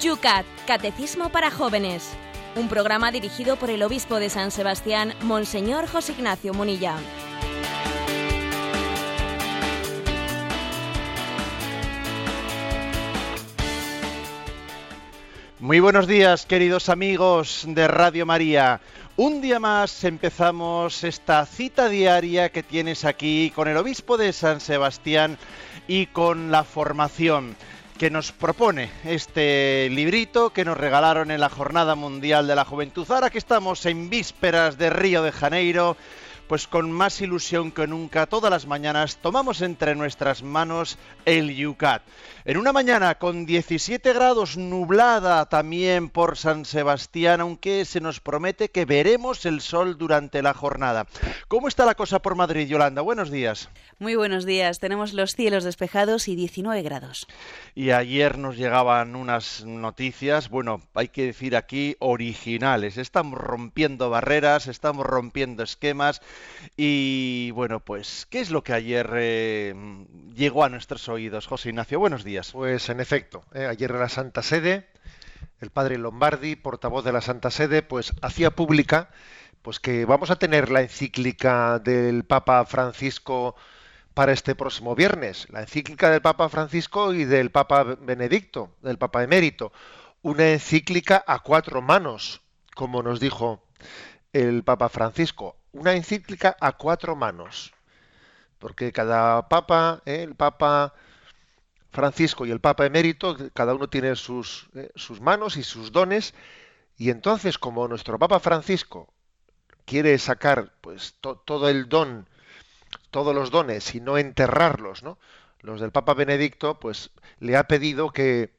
Yucat, Catecismo para Jóvenes. Un programa dirigido por el obispo de San Sebastián, Monseñor José Ignacio Munilla. Muy buenos días, queridos amigos de Radio María. Un día más empezamos esta cita diaria que tienes aquí con el obispo de San Sebastián y con la formación que nos propone este librito que nos regalaron en la Jornada Mundial de la Juventud. Ahora que estamos en vísperas de Río de Janeiro, pues con más ilusión que nunca, todas las mañanas tomamos entre nuestras manos el Yucat. En una mañana con 17 grados nublada también por San Sebastián, aunque se nos promete que veremos el sol durante la jornada. ¿Cómo está la cosa por Madrid, Yolanda? Buenos días. Muy buenos días. Tenemos los cielos despejados y 19 grados. Y ayer nos llegaban unas noticias, bueno, hay que decir aquí originales. Estamos rompiendo barreras, estamos rompiendo esquemas y bueno, pues, ¿qué es lo que ayer eh, llegó a nuestros oídos? José Ignacio, buenos días. Pues en efecto, eh, ayer en la Santa Sede, el padre Lombardi, portavoz de la Santa Sede, pues hacía pública pues que vamos a tener la encíclica del Papa Francisco para este próximo viernes, la encíclica del Papa Francisco y del Papa Benedicto, del Papa Emérito, una encíclica a cuatro manos, como nos dijo el Papa Francisco, una encíclica a cuatro manos, porque cada Papa, eh, el Papa Francisco y el Papa Emérito, cada uno tiene sus, eh, sus manos y sus dones, y entonces como nuestro Papa Francisco quiere sacar pues todo el don, todos los dones y no enterrarlos, ¿no? Los del Papa Benedicto, pues le ha pedido que,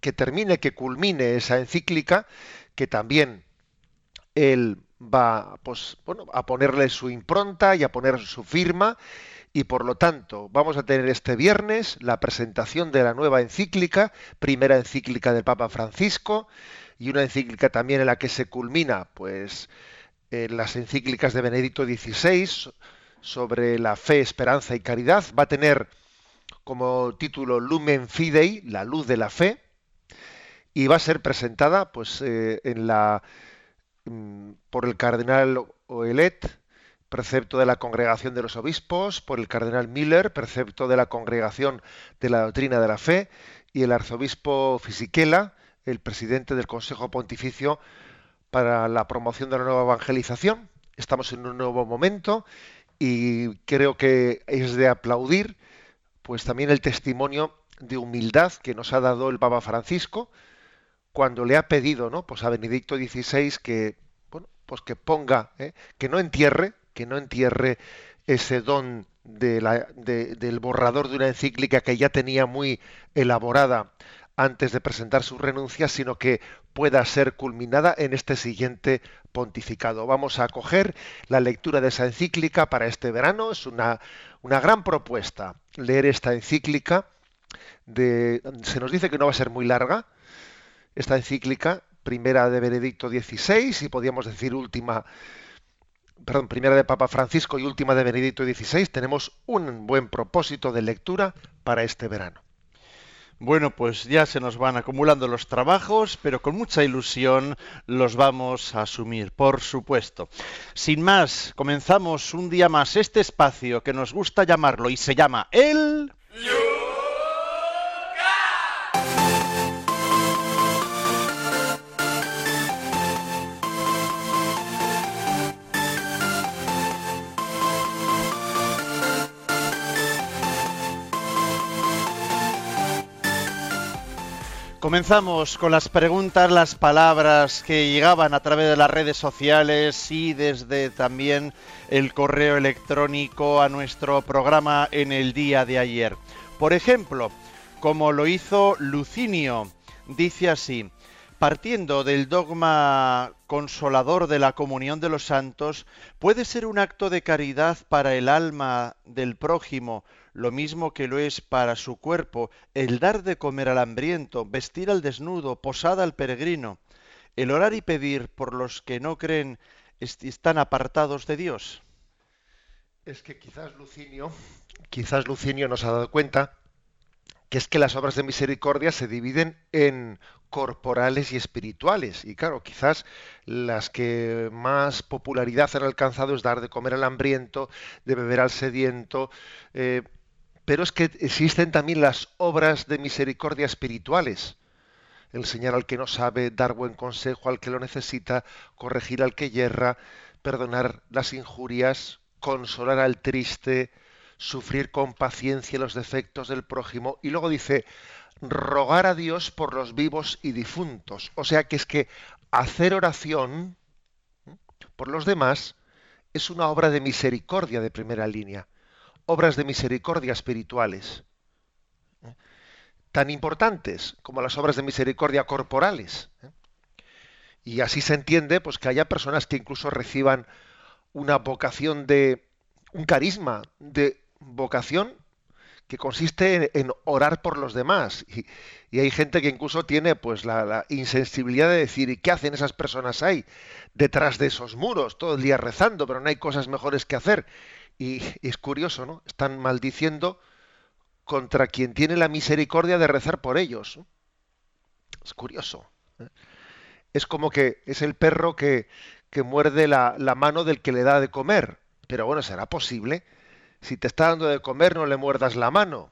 que termine, que culmine esa encíclica, que también él va pues, bueno, a ponerle su impronta y a poner su firma y por lo tanto vamos a tener este viernes la presentación de la nueva encíclica, primera encíclica del Papa Francisco y una encíclica también en la que se culmina pues en las encíclicas de Benedicto XVI sobre la fe, esperanza y caridad. Va a tener como título Lumen Fidei, la luz de la fe, y va a ser presentada pues eh, en la por el cardenal Oelet, precepto de la Congregación de los Obispos, por el cardenal Miller, precepto de la Congregación de la Doctrina de la Fe, y el arzobispo Fisichella, el presidente del Consejo Pontificio para la promoción de la nueva evangelización. Estamos en un nuevo momento y creo que es de aplaudir pues también el testimonio de humildad que nos ha dado el Papa Francisco cuando le ha pedido ¿no? pues a Benedicto XVI que bueno, pues que ponga ¿eh? que no entierre que no entierre ese don de la, del borrador de una encíclica que ya tenía muy elaborada antes de presentar su renuncia, sino que pueda ser culminada en este siguiente pontificado. Vamos a acoger la lectura de esa encíclica para este verano. Es una, una gran propuesta leer esta encíclica. De, se nos dice que no va a ser muy larga. Esta encíclica, primera de Benedicto XVI y podríamos decir última, perdón, primera de Papa Francisco y última de Benedicto XVI, tenemos un buen propósito de lectura para este verano. Bueno, pues ya se nos van acumulando los trabajos, pero con mucha ilusión los vamos a asumir, por supuesto. Sin más, comenzamos un día más este espacio que nos gusta llamarlo y se llama El... Comenzamos con las preguntas, las palabras que llegaban a través de las redes sociales y desde también el correo electrónico a nuestro programa en el día de ayer. Por ejemplo, como lo hizo Lucinio, dice así, partiendo del dogma consolador de la comunión de los santos, puede ser un acto de caridad para el alma del prójimo lo mismo que lo es para su cuerpo el dar de comer al hambriento, vestir al desnudo, posada al peregrino, el orar y pedir por los que no creen están apartados de Dios. Es que quizás Lucinio, quizás Lucinio nos ha dado cuenta que es que las obras de misericordia se dividen en corporales y espirituales. Y claro, quizás las que más popularidad han alcanzado es dar de comer al hambriento, de beber al sediento, eh, pero es que existen también las obras de misericordia espirituales. Enseñar al que no sabe, dar buen consejo al que lo necesita, corregir al que yerra, perdonar las injurias, consolar al triste, sufrir con paciencia los defectos del prójimo. Y luego dice, rogar a Dios por los vivos y difuntos. O sea que es que hacer oración por los demás es una obra de misericordia de primera línea, obras de misericordia espirituales, tan importantes como las obras de misericordia corporales. Y así se entiende pues que haya personas que incluso reciban una vocación de un carisma de vocación que consiste en, orar por los demás. Y, hay gente que incluso tiene pues la, insensibilidad de decir, ¿y qué hacen esas personas ahí? Detrás de esos muros, todo el día rezando, pero no hay cosas mejores que hacer. Y, es curioso, ¿no? Están maldiciendo contra quien tiene la misericordia de rezar por ellos. Es curioso. ¿eh? Es como que es el perro que, que muerde la, la mano del que le da de comer. Pero bueno, ¿será posible? Si te está dando de comer, no le muerdas la mano.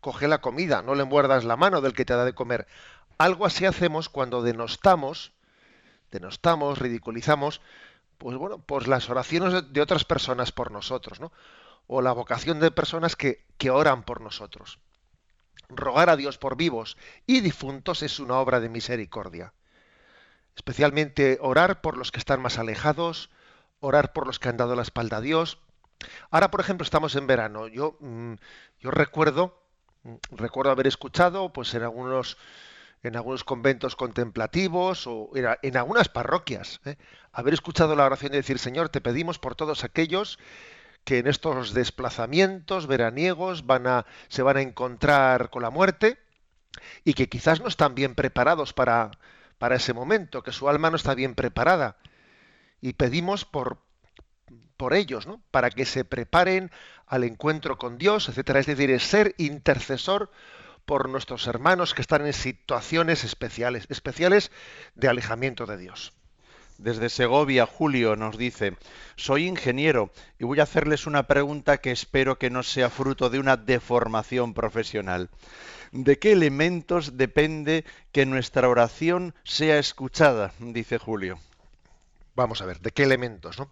Coge la comida, no le muerdas la mano del que te da de comer. Algo así hacemos cuando denostamos, denostamos, ridiculizamos, pues bueno, pues las oraciones de otras personas por nosotros, ¿no? O la vocación de personas que, que oran por nosotros. Rogar a Dios por vivos y difuntos es una obra de misericordia. Especialmente orar por los que están más alejados, orar por los que han dado la espalda a Dios, Ahora, por ejemplo, estamos en verano. Yo, mm, yo recuerdo, mm, recuerdo haber escuchado, pues en algunos, en algunos conventos contemplativos o en, algunas parroquias, ¿eh? haber escuchado la oración de decir, Señor, te pedimos por todos aquellos que en estos desplazamientos veraniegos van a, se van a encontrar con la muerte y que quizás no están bien preparados para, para ese momento, que su alma no está bien preparada. Y pedimos por, por ellos, ¿no? Para que se preparen al encuentro con Dios, etcétera. Es decir, es ser intercesor por nuestros hermanos que están en situaciones especiales, especiales de alejamiento de Dios. Desde Segovia, Julio nos dice, soy ingeniero y voy a hacerles una pregunta que espero que no sea fruto de una deformación profesional. ¿De qué elementos depende que nuestra oración sea escuchada? Dice Julio. Vamos a ver, ¿de qué elementos? ¿no?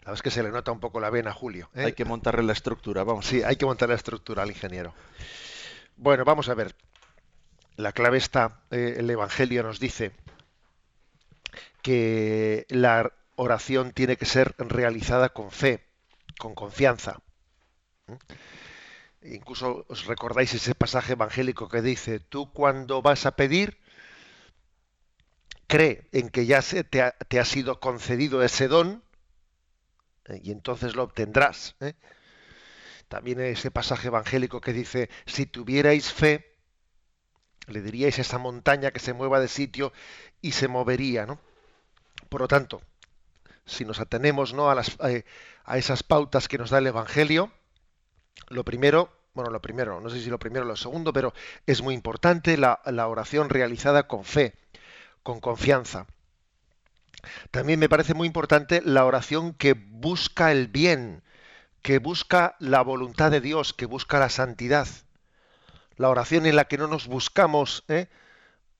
La verdad es que se le nota un poco la vena a Julio. ¿eh? Hay que montarle la estructura, vamos. Sí, hay que montar la estructura al ingeniero. Bueno, vamos a ver. La clave está, eh, el Evangelio nos dice que la oración tiene que ser realizada con fe, con confianza. ¿eh? Incluso os recordáis ese pasaje evangélico que dice, tú cuando vas a pedir, cree en que ya se te, te ha sido concedido ese don ¿eh? y entonces lo obtendrás. También ese pasaje evangélico que dice, si tuvierais fe, le diríais a esa montaña que se mueva de sitio y se movería. ¿no? Por lo tanto, si nos atenemos ¿no? a, las, eh, a esas pautas que nos da el Evangelio, lo primero, bueno, lo primero, no sé si lo primero o lo segundo, pero es muy importante la, la oración realizada con fe, con confianza. También me parece muy importante la oración que busca el bien, que busca la voluntad de Dios, que busca la santidad. La oración en la que no nos buscamos ¿eh?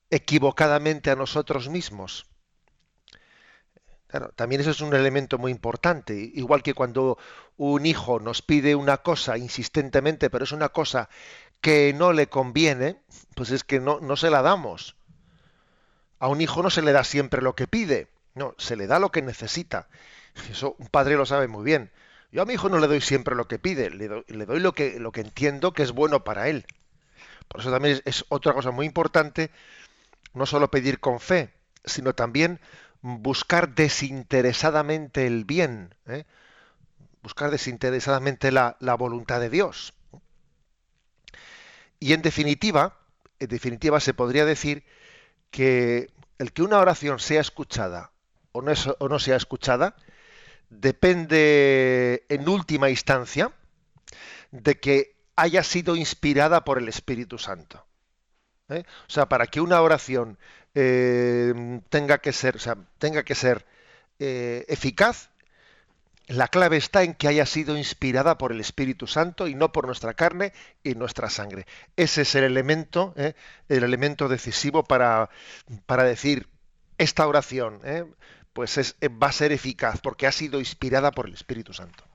equivocadamente a nosotros mismos. también eso es un elemento muy importante. Igual que cuando un hijo nos pide una cosa insistentemente, pero es una cosa que no le conviene, pues es que no, no se la damos. A un hijo no se le da siempre lo que pide. No, se le da lo que necesita. Eso un padre lo sabe muy bien. Yo a mi hijo no le doy siempre lo que pide, le doy, lo, que, lo que entiendo que es bueno para él. Por eso también es, otra cosa muy importante, no solo pedir con fe, sino también buscar desinteresadamente el bien, ¿eh? buscar desinteresadamente la, la voluntad de Dios. Y en definitiva, en definitiva se podría decir que el que una oración sea escuchada o no, o no sea escuchada, depende en última instancia de que haya sido inspirada por el Espíritu Santo. ¿eh? O sea, para que una oración eh, tenga que ser, o sea, tenga que ser eh, eficaz, la clave está en que haya sido inspirada por el Espíritu Santo y no por nuestra carne y nuestra sangre. Ese es el elemento, el elemento decisivo para, para decir esta oración, pues es, va a ser eficaz porque ha sido inspirada por el Espíritu Santo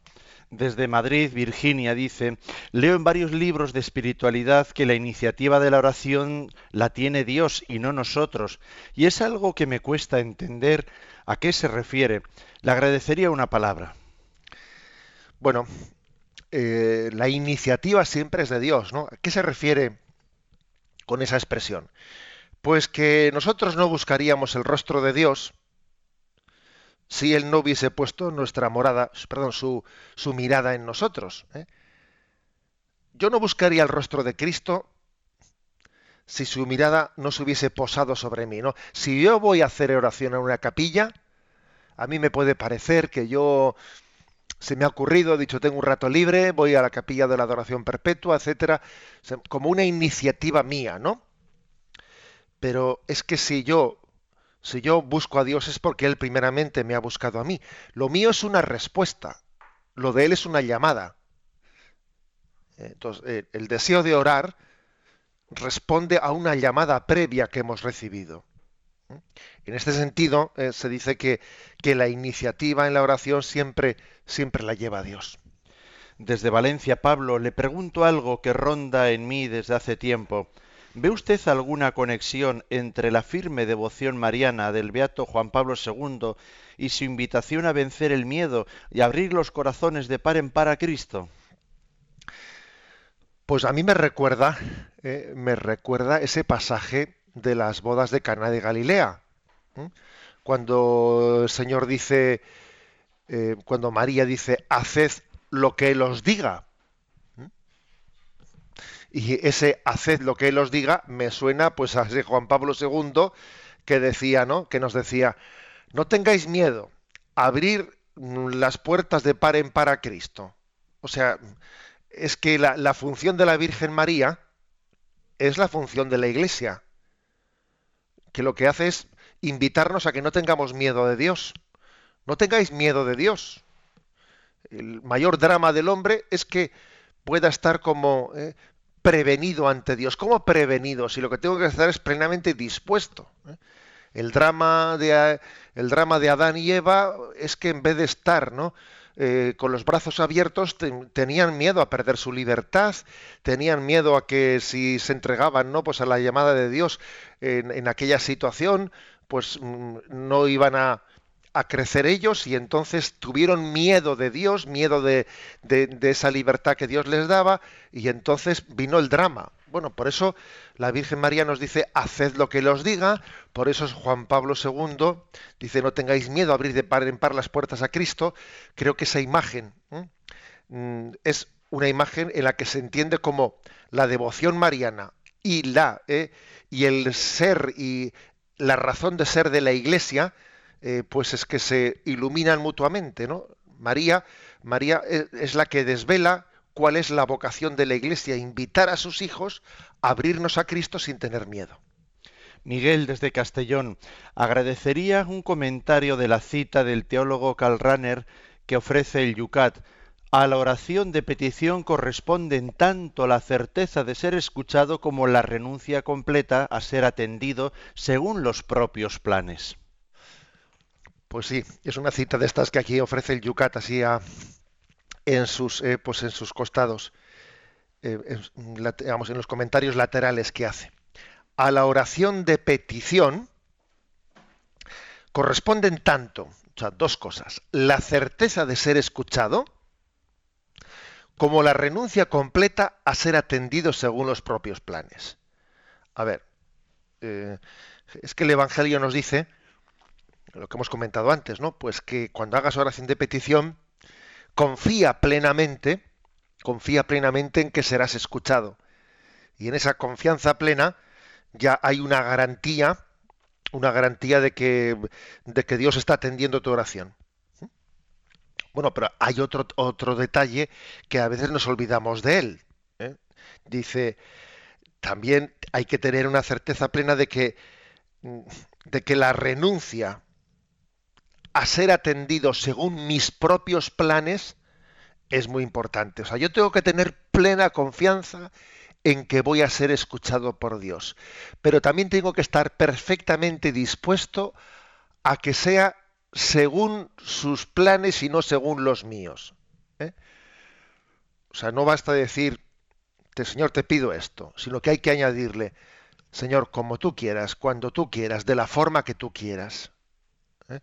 desde Madrid, Virginia, dice, leo en varios libros de espiritualidad que la iniciativa de la oración la tiene Dios y no nosotros, y es algo que me cuesta entender a qué se refiere. Le agradecería una palabra. Bueno, eh, la iniciativa siempre es de Dios, ¿no? ¿A qué se refiere con esa expresión? Pues que nosotros no buscaríamos el rostro de Dios, si él no hubiese puesto nuestra morada, perdón, su, mirada en nosotros. ¿eh? Yo no buscaría el rostro de Cristo si su mirada no se hubiese posado sobre mí. ¿no? Si yo voy a hacer oración en una capilla, a mí me puede parecer que yo se me ha ocurrido, he dicho, tengo un rato libre, voy a la capilla de la adoración perpetua, etcétera, como una iniciativa mía, ¿no? Pero es que si yo si yo busco a Dios es porque Él primeramente me ha buscado a mí. Lo mío es una respuesta, lo de Él es una llamada. Entonces, eh, el deseo de orar responde a una llamada previa que hemos recibido. En este sentido, eh, se dice que, que, la iniciativa en la oración siempre, siempre la lleva a Dios. Desde Valencia, Pablo, le pregunto algo que ronda en mí desde hace tiempo. ¿Ve usted alguna conexión entre la firme devoción mariana del beato Juan Pablo II y su invitación a vencer el miedo y abrir los corazones de par en par a Cristo? Pues a mí me recuerda, eh, me recuerda ese pasaje de las bodas de Cana de Galilea, cuando el Señor dice, eh, cuando María dice, haced lo que Él os diga y ese haced lo que él os diga me suena pues a ese Juan Pablo II que decía, ¿no? Que nos decía, no tengáis miedo, abrir las puertas de par en par a Cristo. O sea, es que la, función de la Virgen María es la función de la Iglesia, que lo que hace es invitarnos a que no tengamos miedo de Dios. No tengáis miedo de Dios. El mayor drama del hombre es que pueda estar como eh, prevenido ante Dios. ¿Cómo prevenido? Si lo que tengo que hacer es plenamente dispuesto. ¿eh? El drama, de, el drama de Adán y Eva es que en vez de estar ¿no? Eh, con los brazos abiertos tenían miedo a perder su libertad, tenían miedo a que si se entregaban ¿no? pues a la llamada de Dios en, en aquella situación, pues mm, no iban a, a crecer ellos y entonces tuvieron miedo de Dios, miedo de, esa libertad que Dios les daba y entonces vino el drama. Bueno, por eso la Virgen María nos dice, haced lo que Él os diga, por eso es Juan Pablo II dice, no tengáis miedo a abrir de par en par las puertas a Cristo. Creo que esa imagen mm, es una imagen en la que se entiende como la devoción mariana y la eh, y el ser y la razón de ser de la Iglesia, eh, pues es que se iluminan mutuamente, ¿no? María, María e, es la que desvela cuál es la vocación de la Iglesia, invitar a sus hijos a abrirnos a Cristo sin tener miedo. Miguel desde Castellón, agradecería un comentario de la cita del teólogo Karl que ofrece el Yucat. A la oración de petición corresponden tanto la certeza de ser escuchado como la renuncia completa a ser atendido según los propios planes. Pues sí, es una cita de estas que aquí ofrece el Yucat así en, sus, eh, pues en sus costados, eh, en, los comentarios laterales que hace. A la oración de petición corresponden tanto, o sea, dos cosas, la certeza de ser escuchado, como la renuncia completa a ser atendido según los propios planes. A ver, eh, es que el Evangelio nos dice lo que hemos comentado antes, ¿no? Pues que cuando hagas oración de petición, confía plenamente, confía plenamente en que serás escuchado. Y en esa confianza plena ya hay una garantía, una garantía de que, de que Dios está atendiendo tu oración. Bueno, pero hay otro, otro detalle que a veces nos olvidamos de él. ¿eh? Dice, también hay que tener una certeza plena de que, de que la renuncia a ser atendido según mis propios planes es muy importante. O sea, yo tengo que tener plena confianza en que voy a ser escuchado por Dios. Pero también tengo que estar perfectamente dispuesto a que sea según sus planes y no según los míos. ¿eh? O sea, no basta decir, Señor, te pido esto, sino que hay que añadirle, Señor, como tú quieras, cuando tú quieras, de la forma que tú quieras. ¿eh?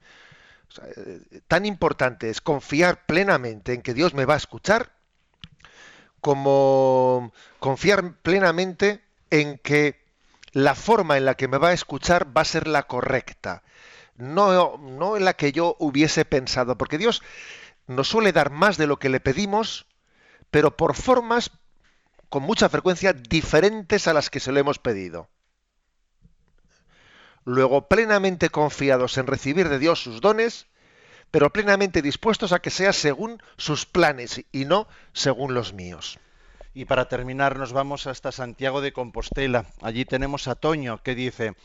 Eh, tan importante es confiar plenamente en que Dios me va a escuchar como confiar plenamente en que la forma en la que me va a escuchar va a ser la correcta, no, no en la que yo hubiese pensado, porque Dios nos suele dar más de lo que le pedimos, pero por formas con mucha frecuencia diferentes a las que se le hemos pedido. Luego, plenamente confiados en recibir de Dios sus dones, pero plenamente dispuestos a que sea según sus planes y no según los míos. Y para terminar nos vamos hasta Santiago de Compostela. Allí tenemos a Toño que dice,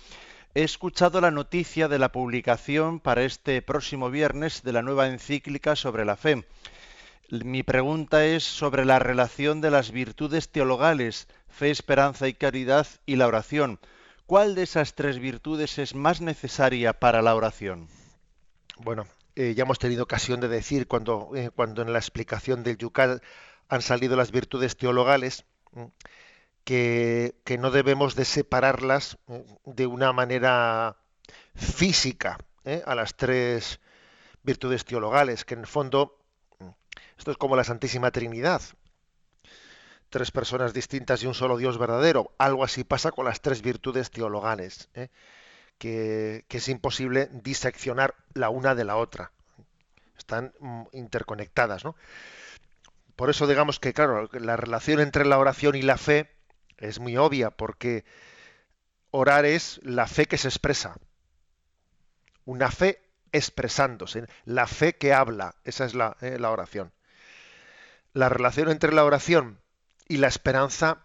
he escuchado la noticia de la publicación para este próximo viernes de la nueva encíclica sobre la fe. Mi pregunta es sobre la relación de las virtudes teologales, fe, esperanza y caridad y la oración. ¿Cuál de esas tres virtudes es más necesaria para la oración? Bueno, eh, ya hemos tenido ocasión de decir cuando, eh, cuando en la explicación del Yucat han salido las virtudes teologales, que, que, no debemos de separarlas de una manera física ¿eh? a las tres virtudes teologales, que en el fondo esto es como la Santísima Trinidad. Tres personas distintas y un solo Dios verdadero. Algo así pasa con las tres virtudes teologales que, es imposible diseccionar la una de la otra. Están mm, interconectadas, ¿no? Por eso digamos que, claro, la relación entre la oración y la fe es muy obvia, porque orar es la fe que se expresa. Una fe expresándose, la fe que habla, esa es la, eh, la oración. La relación entre la oración y la esperanza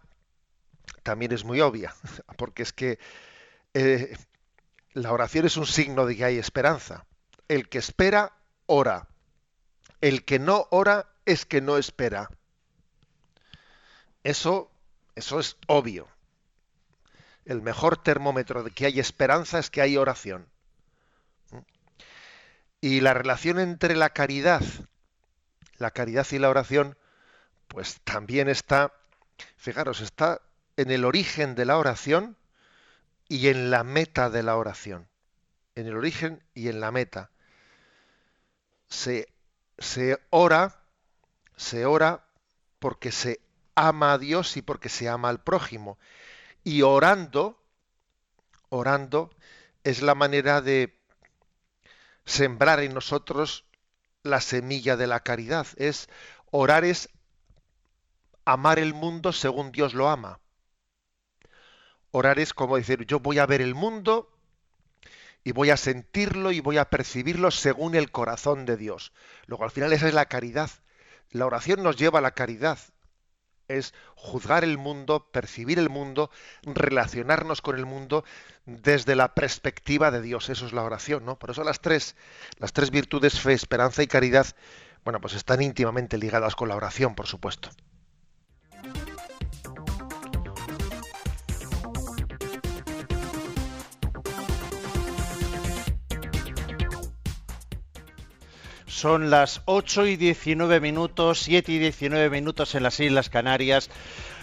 también es muy obvia, porque es que eh, la oración es un signo de que hay esperanza. El que espera, ora. El que no ora es que no espera. Eso, eso es obvio. El mejor termómetro de que hay esperanza es que hay oración. Y la relación entre la caridad, la caridad y la oración, pues también está, fijaros, está en el origen de la oración y en la meta de la oración. En el origen y en la meta. Se, se ora, se ora porque se ama a Dios y porque se ama al prójimo. Y orando, orando, es la manera de sembrar en nosotros la semilla de la caridad. Es orar es amar el mundo según Dios lo ama. Orar es como decir, yo voy a ver el mundo y voy a sentirlo y voy a percibirlo según el corazón de Dios. Luego al final esa es la caridad. La oración nos lleva a la caridad. Es juzgar el mundo, percibir el mundo, relacionarnos con el mundo desde la perspectiva de Dios. Eso es la oración, ¿no? Por eso las tres, las tres virtudes, fe, esperanza y caridad, bueno, pues están íntimamente ligadas con la oración, por supuesto. Son las 8 y 19 minutos, 7 y 19 minutos en las Islas Canarias.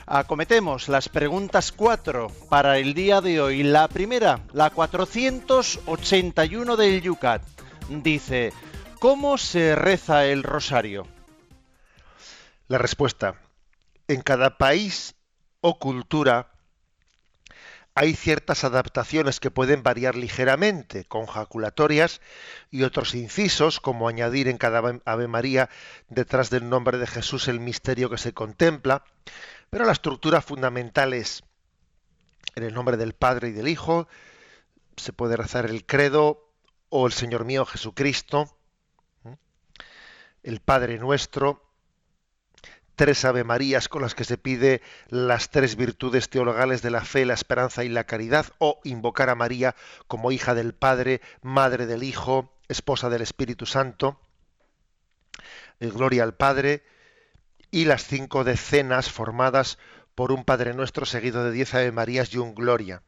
Acometemos las preguntas 4 para el día de hoy. La primera, la 481 del Yucat. Dice, ¿cómo se reza el rosario? La respuesta, en cada país o cultura hay ciertas adaptaciones que pueden variar ligeramente, con jaculatorias y otros incisos, como añadir en cada Ave María detrás del nombre de Jesús el misterio que se contempla, pero la estructura fundamental es en el nombre del Padre y del Hijo, se puede rezar el credo o el Señor mío Jesucristo, el Padre nuestro, tres Ave Marías con las que se pide las tres virtudes teologales de la fe, la esperanza y la caridad, o invocar a María como hija del Padre, madre del Hijo, esposa del Espíritu Santo, el Gloria al Padre, y las cinco decenas formadas por un Padre Nuestro seguido de diez Ave Marías y un Gloria.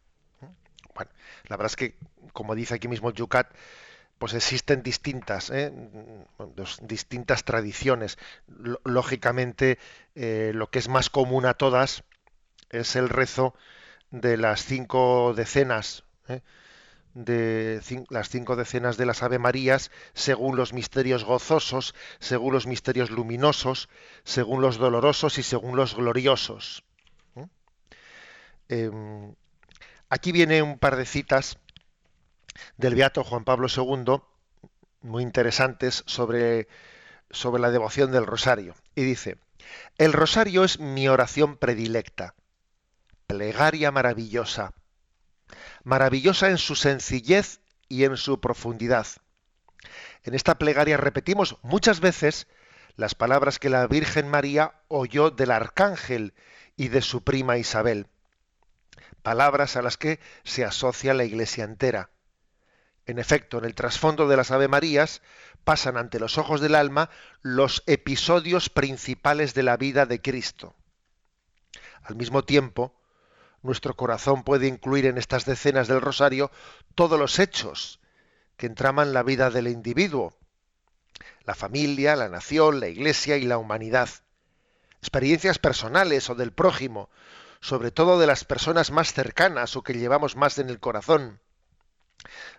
Bueno, la verdad es que, como dice aquí mismo Yucat, pues existen distintas, ¿eh? distintas tradiciones. Lógicamente, eh, lo que es más común a todas es el rezo de las cinco decenas, ¿eh? de las cinco decenas de las Ave Marías, según los misterios gozosos, según los misterios luminosos, según los dolorosos y según los gloriosos. Em, aquí viene un par de citas del Beato Juan Pablo II, muy interesantes sobre, sobre la devoción del rosario. Y dice, el rosario es mi oración predilecta, plegaria maravillosa, maravillosa en su sencillez y en su profundidad. En esta plegaria repetimos muchas veces las palabras que la Virgen María oyó del arcángel y de su prima Isabel, palabras a las que se asocia la Iglesia entera. En efecto, en el trasfondo de las Ave Marías pasan ante los ojos del alma los episodios principales de la vida de Cristo. Al mismo tiempo, nuestro corazón puede incluir en estas decenas del rosario todos los hechos que entraman la vida del individuo, la familia, la nación, la iglesia y la humanidad, experiencias personales o del prójimo, sobre todo de las personas más cercanas o que llevamos más en el corazón,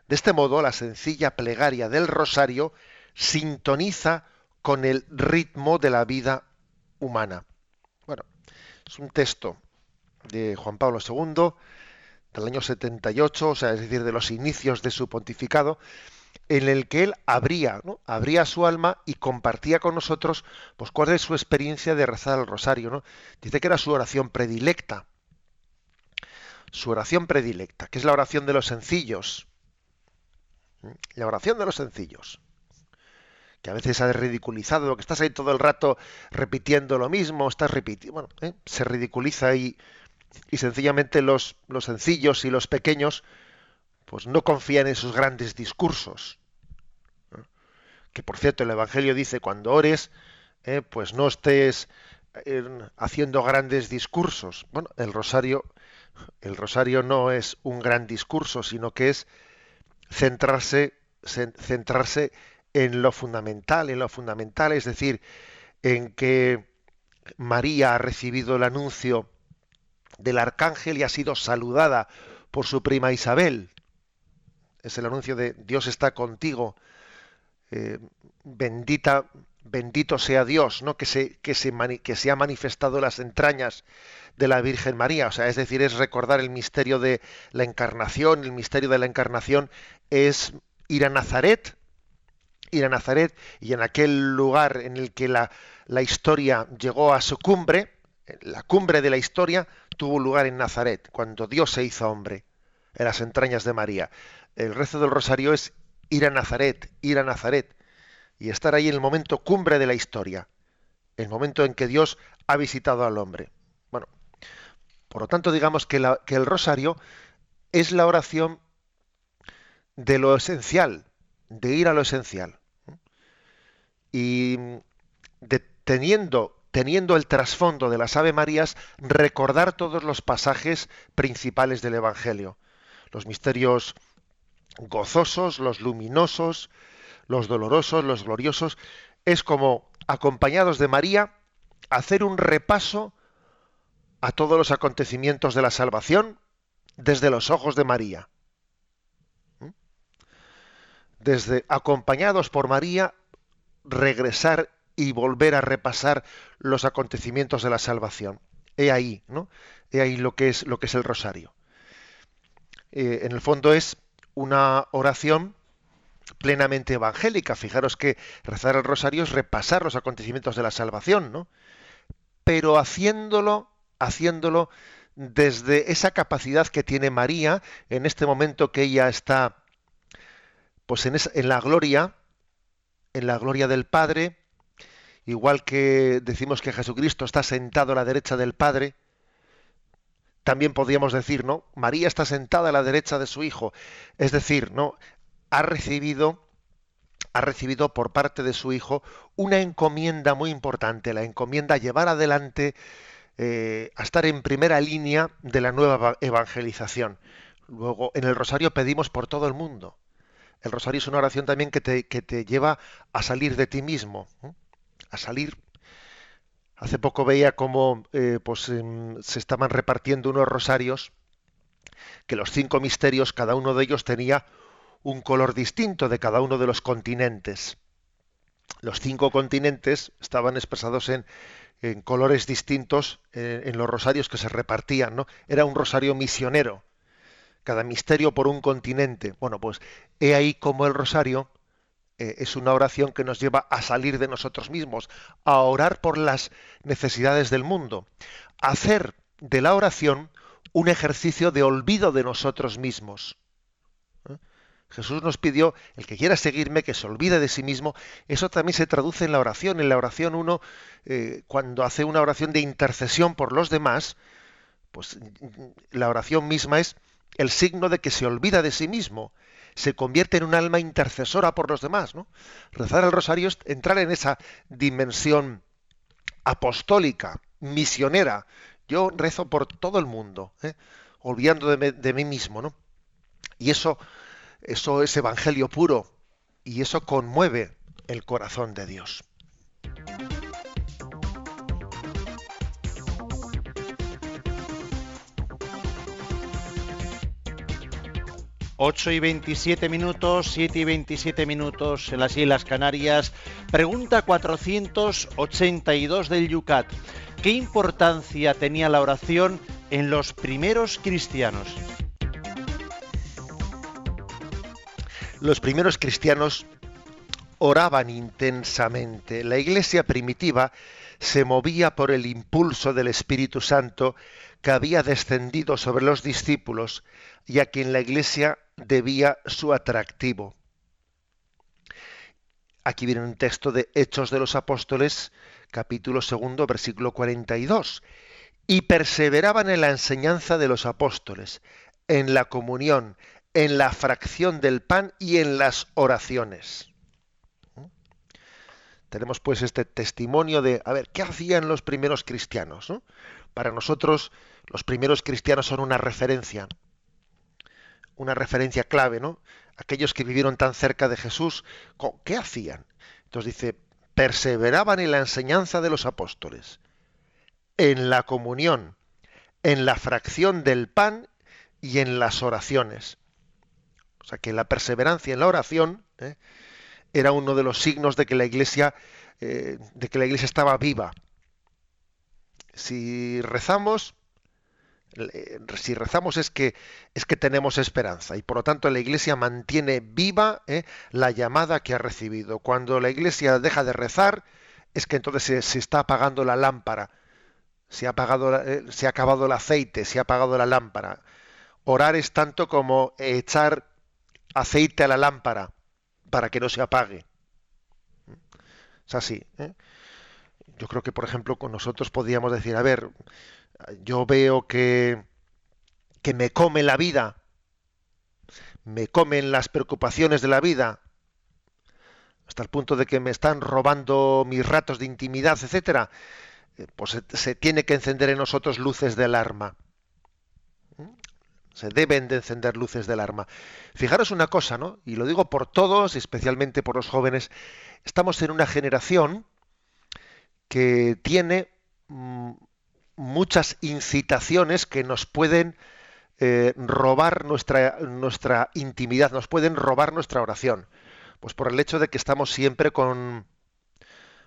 de este modo, la sencilla plegaria del rosario sintoniza con el ritmo de la vida humana. Bueno, es un texto de Juan Pablo II del año 78, o sea, es decir, de los inicios de su pontificado, en el que él abría, abría su alma y compartía con nosotros pues cuál es su experiencia de rezar el rosario. Dice que era su oración predilecta. Su oración predilecta, que es la oración de los sencillos. La oración de los sencillos. Que a veces ha ridiculizado, que estás ahí todo el rato repitiendo lo mismo, estás repitiendo. Bueno, ¿eh? se ridiculiza y, y sencillamente los, los sencillos y los pequeños pues no confían en sus grandes discursos. Que por cierto el Evangelio dice cuando ores, ¿eh? pues no estés eh, haciendo grandes discursos. Bueno, el rosario, el rosario no es un gran discurso, sino que es centrarse, centrarse en lo fundamental, en lo fundamental, es decir, en que María ha recibido el anuncio del arcángel y ha sido saludada por su prima Isabel. Es el anuncio de Dios está contigo, eh, bendita, bendito sea Dios, ¿no? que, se, que, se ha manifestado las entrañas de la Virgen María. O sea, es decir, es recordar el misterio de la encarnación, el misterio de la encarnación es ir a Nazaret, ir a Nazaret y en aquel lugar en el que la, la historia llegó a su cumbre, la cumbre de la historia tuvo lugar en Nazaret, cuando Dios se hizo hombre, en las entrañas de María. El rezo del rosario es ir a Nazaret, ir a Nazaret, y estar ahí en el momento cumbre de la historia, el momento en que Dios ha visitado al hombre. Bueno, por lo tanto, digamos que, el rosario es la oración de lo esencial, de ir a lo esencial. Y teniendo, teniendo el trasfondo de las Ave Marías, recordar todos los pasajes principales del Evangelio, los misterios gozosos, los luminosos, los dolorosos, los gloriosos, es como, acompañados de María, hacer un repaso a todos los acontecimientos de la salvación desde los ojos de María. ¿Mm? Desde acompañados por María, regresar y volver a repasar los acontecimientos de la salvación. He ahí, ¿no? He ahí lo que es lo que es el rosario. Eh, en el fondo es una oración plenamente evangélica. Fijaros que rezar el rosario es repasar los acontecimientos de la salvación, ¿no? Pero haciéndolo haciéndolo desde esa capacidad que tiene María en este momento que ella está pues en, en la gloria, en la gloria del Padre, igual que decimos que Jesucristo está sentado a la derecha del Padre, también podríamos decir, ¿no? María está sentada a la derecha de su Hijo. Es decir, ¿no? Ha recibido, ha recibido por parte de su Hijo una encomienda muy importante, la encomienda a llevar adelante, eh, a estar en primera línea de la nueva evangelización. Luego, en el rosario pedimos por todo el mundo. El rosario es una oración también que te, que te lleva a salir de ti mismo, a salir Hace poco veía cómo eh, pues, em, se estaban repartiendo unos rosarios, que los cinco misterios, cada uno de ellos tenía un color distinto de cada uno de los continentes. Los cinco continentes estaban expresados en, colores distintos eh, en los rosarios que se repartían, ¿no? Era un rosario misionero, cada misterio por un continente. Bueno, pues he ahí como el rosario eh, es una oración que nos lleva a salir de nosotros mismos, a orar por las necesidades del mundo, a hacer de la oración un ejercicio de olvido de nosotros mismos. Jesús nos pidió, el que quiera seguirme, que se olvide de sí mismo. Eso también se traduce en la oración. En la oración uno, eh, cuando hace una oración de intercesión por los demás, pues la oración misma es el signo de que se olvida de sí mismo se convierte en un alma intercesora por los demás. ¿no? Rezar el rosario es entrar en esa dimensión apostólica, misionera. Yo rezo por todo el mundo, ¿eh? olvidando de, mí mismo. ¿no? Y eso, eso es evangelio puro y eso conmueve el corazón de Dios. 8 y 27 minutos, 7 y 27 minutos en las Islas Canarias. Pregunta 482 del Yucat. ¿Qué importancia tenía la oración en los primeros cristianos? Los primeros cristianos oraban intensamente. La iglesia primitiva se movía por el impulso del Espíritu Santo que había descendido sobre los discípulos y a quien la iglesia debía su atractivo. Aquí viene un texto de Hechos de los Apóstoles, capítulo segundo, versículo 42. Y perseveraban en la enseñanza de los apóstoles, en la comunión, en la fracción del pan y en las oraciones. Tenemos pues este testimonio de, a ver, ¿qué hacían los primeros cristianos? Para nosotros, los primeros cristianos son una referencia una referencia clave, ¿no? Aquellos que vivieron tan cerca de Jesús, ¿qué hacían? Entonces dice, perseveraban en la enseñanza de los apóstoles, en la comunión, en la fracción del pan y en las oraciones. O sea que la perseverancia en la oración ¿eh? era uno de los signos de que la iglesia, eh, de que la iglesia estaba viva. Si rezamos, eh, si rezamos es que es que tenemos esperanza y por lo tanto la iglesia mantiene viva la llamada que ha recibido cuando la iglesia deja de rezar es que entonces se, está apagando la lámpara se ha apagado se ha acabado el aceite se ha apagado la lámpara orar es tanto como echar aceite a la lámpara para que no se apague es así yo creo que por ejemplo con nosotros podríamos decir a ver yo veo que, que me come la vida, me comen las preocupaciones de la vida, hasta el punto de que me están robando mis ratos de intimidad, etcétera, eh, pues se, tiene que encender en nosotros luces de alarma. Se deben de encender luces de alarma. Fijaros una cosa, ¿no? Y lo digo por todos, especialmente por los jóvenes. Estamos en una generación que tiene mm, muchas incitaciones que nos pueden eh, robar nuestra, nuestra intimidad, nos pueden robar nuestra oración. Pues por el hecho de que estamos siempre con,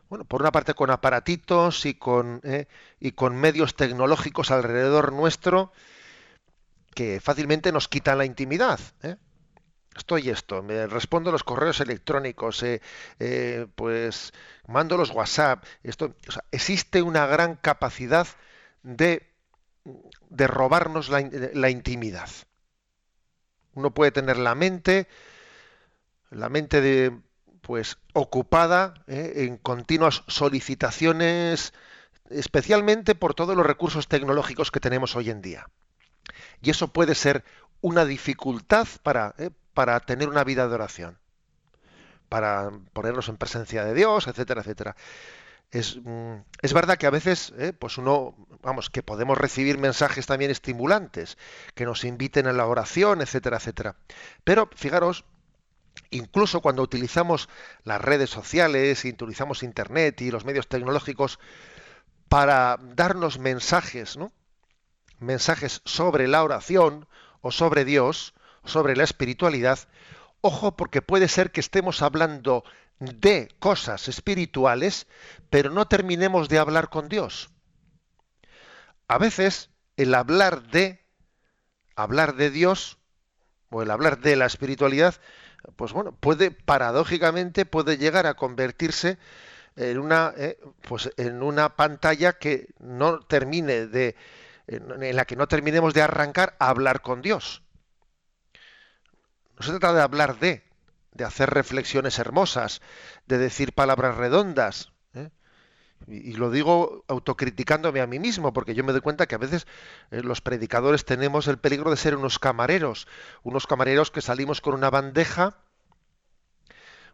bueno, por una parte con aparatitos y con, eh, y con medios tecnológicos alrededor nuestro que fácilmente nos quitan la intimidad. ¿eh? Estoy esto, me respondo los correos electrónicos, pues mando los WhatsApp. Esto, existe una gran capacidad de, de robarnos la, intimidad. Uno puede tener la mente, la mente de, pues ocupada ¿eh? en continuas solicitaciones, especialmente por todos los recursos tecnológicos que tenemos hoy en día. Y eso puede ser una dificultad para, ¿eh? para tener una vida de oración, para ponernos en presencia de Dios, etcétera, etcétera. Es, mm, es, verdad que a veces, ¿eh? pues uno, vamos, que podemos recibir mensajes también estimulantes, que nos inviten a la oración, etcétera, etcétera. Pero fijaros, incluso cuando utilizamos las redes sociales, utilizamos Internet y los medios tecnológicos para darnos mensajes, ¿no? Mensajes sobre la oración o sobre Dios, sobre la espiritualidad, ojo porque puede ser que estemos hablando de cosas espirituales, pero no terminemos de hablar con Dios. A veces el hablar de hablar de Dios o el hablar de la espiritualidad pues bueno, puede paradójicamente puede llegar a convertirse en una eh, pues en una pantalla que no termine de en la que no terminemos de arrancar a hablar con Dios. No se trata de hablar de, de hacer reflexiones hermosas, de decir palabras redondas. ¿eh? Y, lo digo autocriticándome a mí mismo, porque yo me doy cuenta que a veces eh, los predicadores tenemos el peligro de ser unos camareros, unos camareros que salimos con una bandeja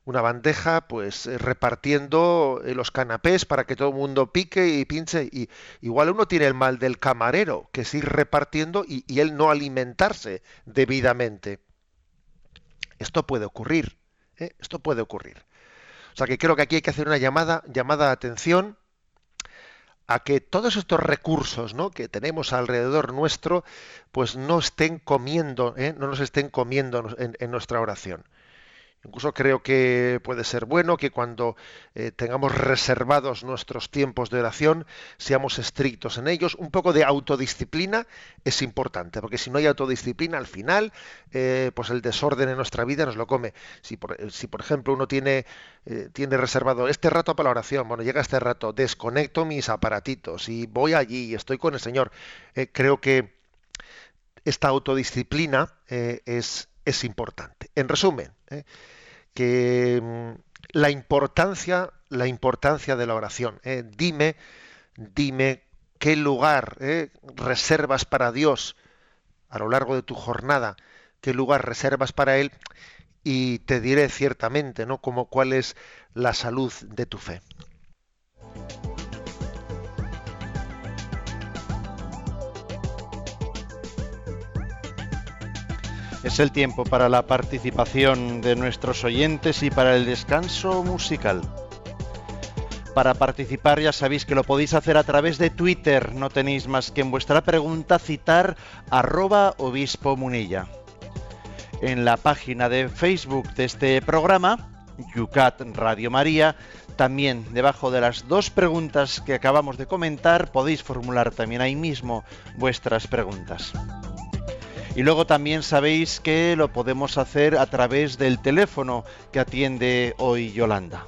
una bandeja pues eh, repartiendo eh, los canapés para que todo el mundo pique y pinche y igual uno tiene el mal del camarero que es ir repartiendo y, él no alimentarse debidamente esto puede ocurrir ¿eh? esto puede ocurrir o sea que creo que aquí hay que hacer una llamada llamada de atención a que todos estos recursos ¿no? que tenemos alrededor nuestro pues no estén comiendo no nos estén comiendo en nuestra oración Incluso creo que puede ser bueno que cuando eh, tengamos reservados nuestros tiempos de oración seamos estrictos en ellos. Un poco de autodisciplina es importante, porque si no hay autodisciplina al final, eh, pues el desorden en nuestra vida nos lo come. Si por, eh, ejemplo uno tiene, tiene reservado este rato para la oración, bueno, llega este rato, desconecto mis aparatitos y voy allí y estoy con el Señor. creo que esta autodisciplina es, es importante. En resumen, que mm, la importancia, la importancia de la oración. ¿eh? Dime, dime qué lugar ¿eh? reservas para Dios a lo largo de tu jornada, qué lugar reservas para Él, y te diré ciertamente, ¿no? Como cuál es la salud de tu fe. Es el tiempo para la participación de nuestros oyentes y para el descanso musical. Para participar ya sabéis que lo podéis hacer a través de Twitter. No tenéis más que en vuestra pregunta citar arroba obispo munilla. En la página de Facebook de este programa, Yucat Radio María, también debajo de las dos preguntas que acabamos de comentar podéis formular también ahí mismo vuestras preguntas. Y luego también sabéis que lo podemos hacer a través del teléfono que atiende hoy Yolanda.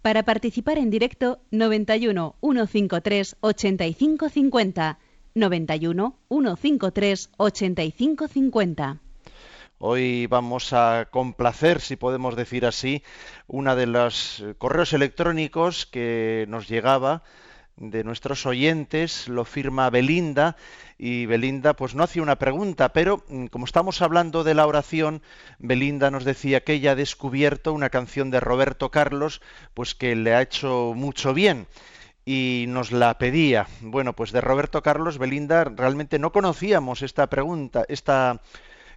Para participar en directo, 91 153 8550. 91 153 8550. Hoy vamos a complacer, si podemos decir así, una de los correos electrónicos que nos llegaba de nuestros oyentes, lo firma Belinda, y Belinda pues no hacía una pregunta, pero mm, como estamos hablando de la oración, Belinda nos decía que ella ha descubierto una canción de Roberto Carlos, pues que le ha hecho mucho bien y nos la pedía. Bueno, pues de Roberto Carlos, Belinda, realmente no conocíamos esta pregunta, esta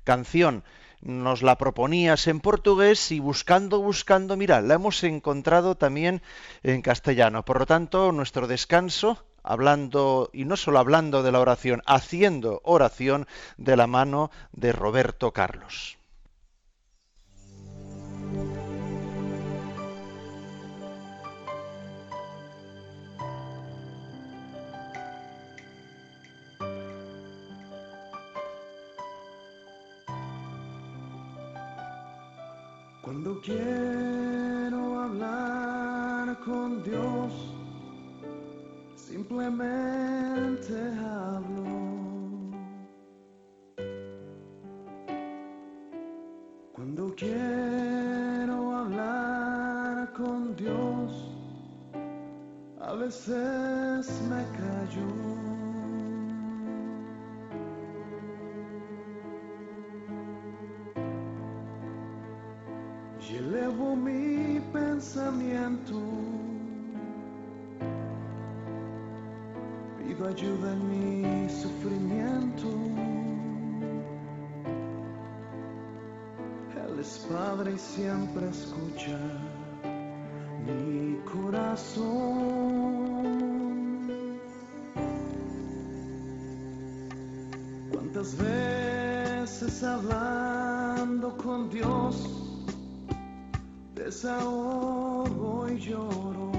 canción nos la proponías en portugués y buscando, buscando, mira, la hemos encontrado también en castellano. Por lo tanto, nuestro descanso, hablando, y no solo hablando de la oración, haciendo oración de la mano de Roberto Carlos. Cuando quiero hablar con Dios, simplemente hablo. Cuando quiero hablar con Dios a veces me callo. Y elevo mi pensamiento. Pido ayuda en mi sufrimiento. Él es Padre y siempre escucha mi corazón. ¿Cuántas veces hablando con Dios سوا وای جارو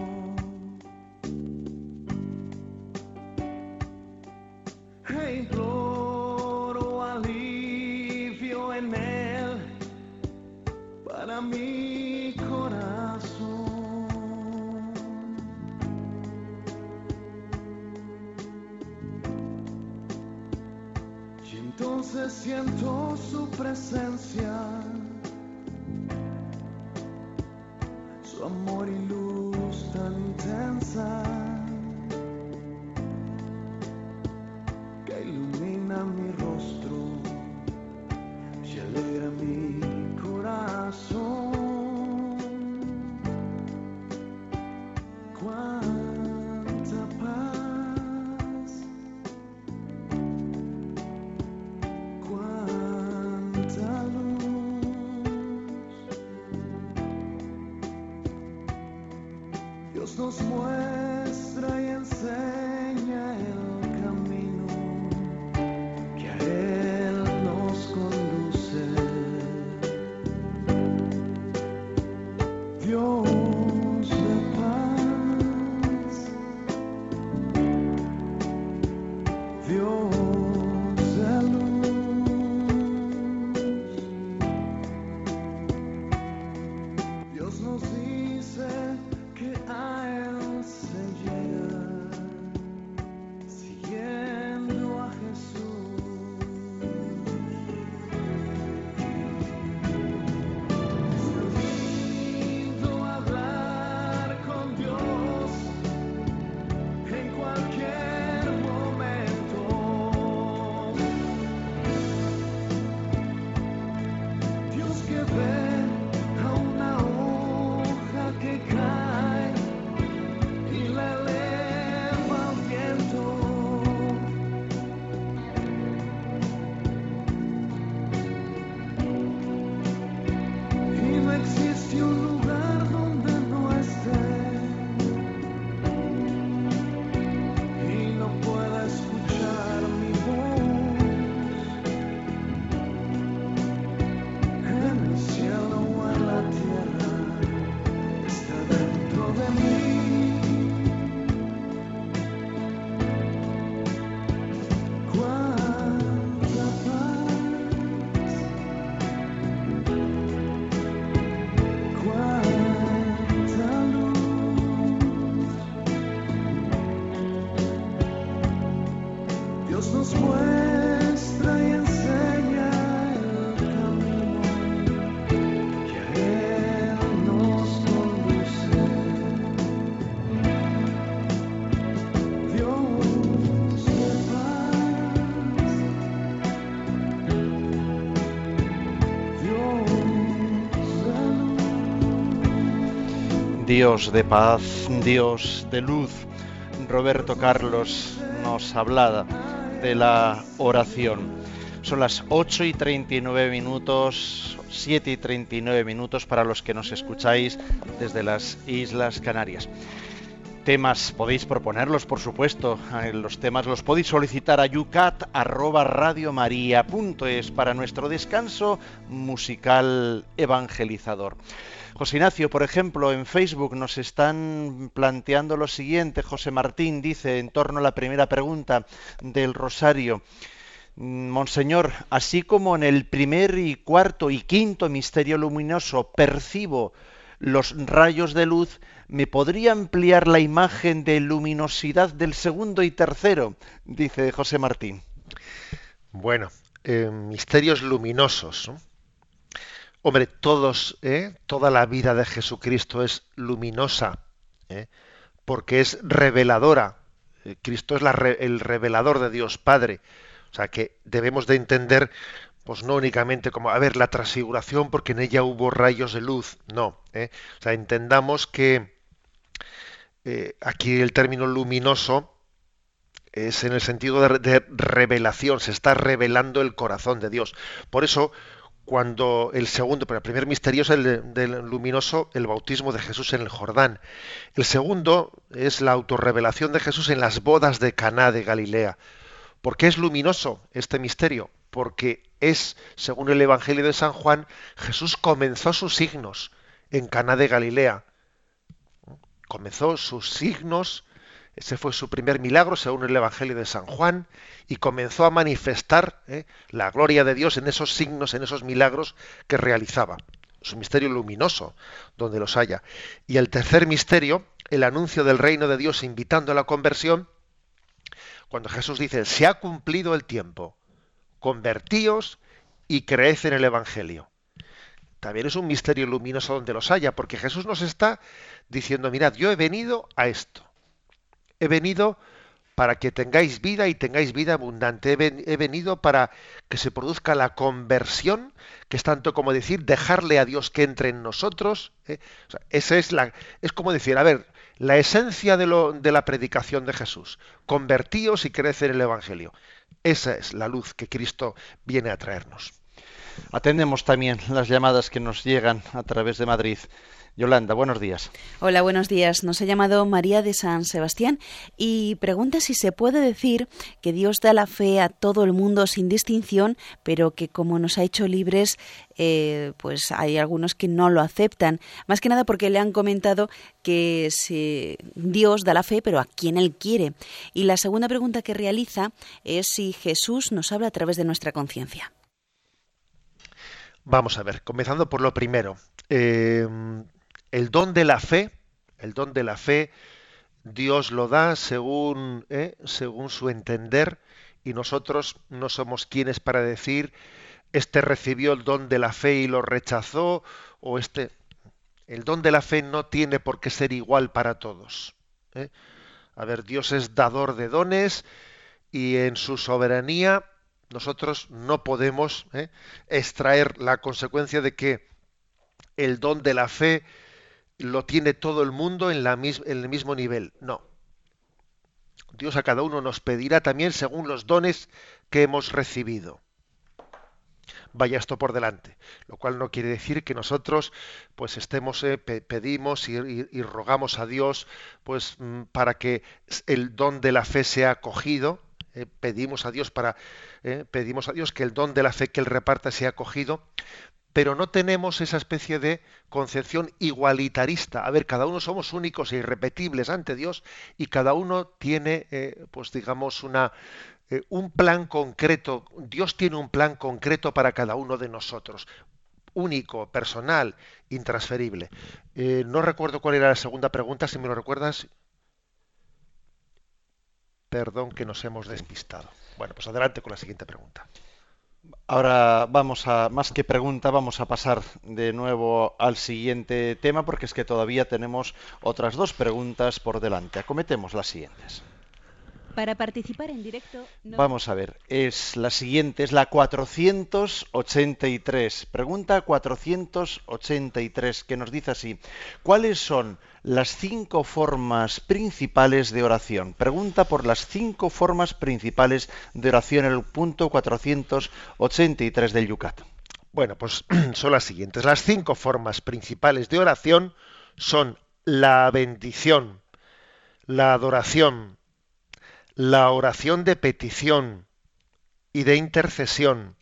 Dios de paz, Dios de luz. Roberto Carlos nos hablaba de la oración. Son las 8 y 39 minutos, 7 y 39 minutos para los que nos escucháis desde las Islas Canarias. Temas podéis proponerlos, por supuesto. Eh, Los temas los podéis solicitar a yucat@radiomaria.es para nuestro descanso musical evangelizador. José Ignacio, por ejemplo, en Facebook nos están planteando lo siguiente. José Martín dice en torno a la primera pregunta del Rosario. Monseñor, así como en el primer y cuarto y quinto misterio luminoso percibo los rayos de luz, ¿me podría ampliar la imagen de luminosidad del segundo y tercero? Dice José Martín. Bueno, eh, misterios luminosos. ¿no? Hombre, todos, ¿eh? toda la vida de Jesucristo es luminosa, ¿eh? porque es reveladora. Cristo es el revelador de Dios Padre. O sea que debemos de entender, pues no únicamente como, a ver, la transfiguración porque en ella hubo rayos de luz. No. O sea, entendamos que eh, aquí el término luminoso es en el sentido de, de revelación, se está revelando el corazón de Dios. Por eso, cuando el segundo, pero el primer misterio es el de- del luminoso, el bautismo de Jesús en el Jordán. El segundo es la autorrevelación de Jesús en las bodas de Caná de Galilea. ¿Por qué es luminoso este misterio? Porque es, según el Evangelio de San Juan, Jesús comenzó sus signos en Caná de Galilea. Comenzó sus signos, ese fue su primer milagro, según el Evangelio de San Juan, y comenzó a manifestar ¿eh? la gloria de Dios en esos signos, en esos milagros que realizaba. Es un misterio luminoso, donde los haya. Y el tercer misterio, el anuncio del reino de Dios invitando a la conversión, cuando Jesús dice, se ha cumplido el tiempo, convertíos y creed en el Evangelio. También es un misterio luminoso donde los haya, porque Jesús nos está diciendo, mirad, yo he venido a esto. He venido para que tengáis vida y tengáis vida abundante. He, ven- he venido para que se produzca la conversión, que es tanto como decir, dejarle a Dios que entre en nosotros. ¿eh? Esa es la, es como decir, a ver, la esencia de, la predicación de Jesús. Convertíos y creed en el Evangelio. Esa es la luz que Cristo viene a traernos. Atendemos también las llamadas que nos llegan a través de Madrid. Yolanda, buenos días. Hola, buenos días. Nos ha llamado María de San Sebastián y pregunta si se puede decir que Dios da la fe a todo el mundo sin distinción, pero que como nos ha hecho libres, eh, pues hay algunos que no lo aceptan. Más que nada porque le han comentado que si Dios da la fe, pero a quien Él quiere. Y la segunda pregunta que realiza es si Jesús nos habla a través de nuestra conciencia. Vamos a ver, comenzando por lo primero. Eh, el don de la fe, el don de la fe, Dios lo da según, ¿eh? según su entender y nosotros no somos quienes para decir este recibió el don de la fe y lo rechazó o este el don de la fe no tiene por qué ser igual para todos. ¿eh? A ver, Dios es dador de dones y en su soberanía nosotros no podemos ¿eh? extraer la consecuencia de que el don de la fe lo tiene todo el mundo en, el mismo nivel. No. Dios a cada uno nos pedirá también según los dones que hemos recibido. Vaya esto por delante, lo cual no quiere decir que nosotros pues estemos eh, pe- pedimos y rogamos a Dios pues mm, para que el don de la fe sea acogido, eh, pedimos a Dios para eh, pedimos a Dios que el don de la fe que él reparta sea acogido, pero no tenemos esa especie de concepción igualitarista. A ver, cada uno somos únicos e irrepetibles ante Dios y cada uno tiene, eh, pues digamos, una, un plan concreto. Dios tiene un plan concreto para cada uno de nosotros. Único, personal, intransferible. No recuerdo cuál era la segunda pregunta, si me lo recuerdas. Perdón que nos hemos despistado. Bueno, pues adelante con la siguiente pregunta. Ahora vamos a, más que pregunta, vamos a pasar de nuevo al siguiente tema porque es que todavía tenemos otras dos preguntas por delante. Acometemos las siguientes. Para participar en directo, no- Vamos a ver, es la siguiente, es la 483. Pregunta 483 que nos dice así, ¿cuáles son las cinco formas principales de oración? Pregunta por las cinco formas principales de oración en el punto 483 del Yucat. Bueno, pues son las siguientes. Las cinco formas principales de oración son la bendición, la adoración, la oración de petición y de intercesión,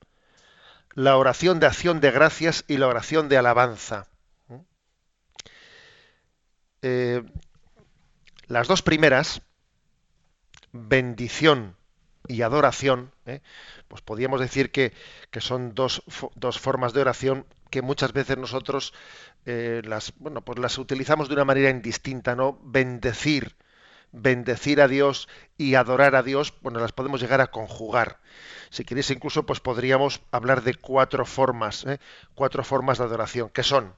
la oración de acción de gracias y la oración de alabanza. Eh, las dos primeras, bendición y adoración, ¿eh? pues podríamos decir que, que son dos, dos formas de oración que muchas veces nosotros eh, las, bueno, pues las utilizamos de una manera indistinta, ¿no? Bendecir, bendecir a Dios y adorar a Dios, bueno, las podemos llegar a conjugar. Si queréis, incluso, pues podríamos hablar de cuatro formas, cuatro formas de adoración, que son.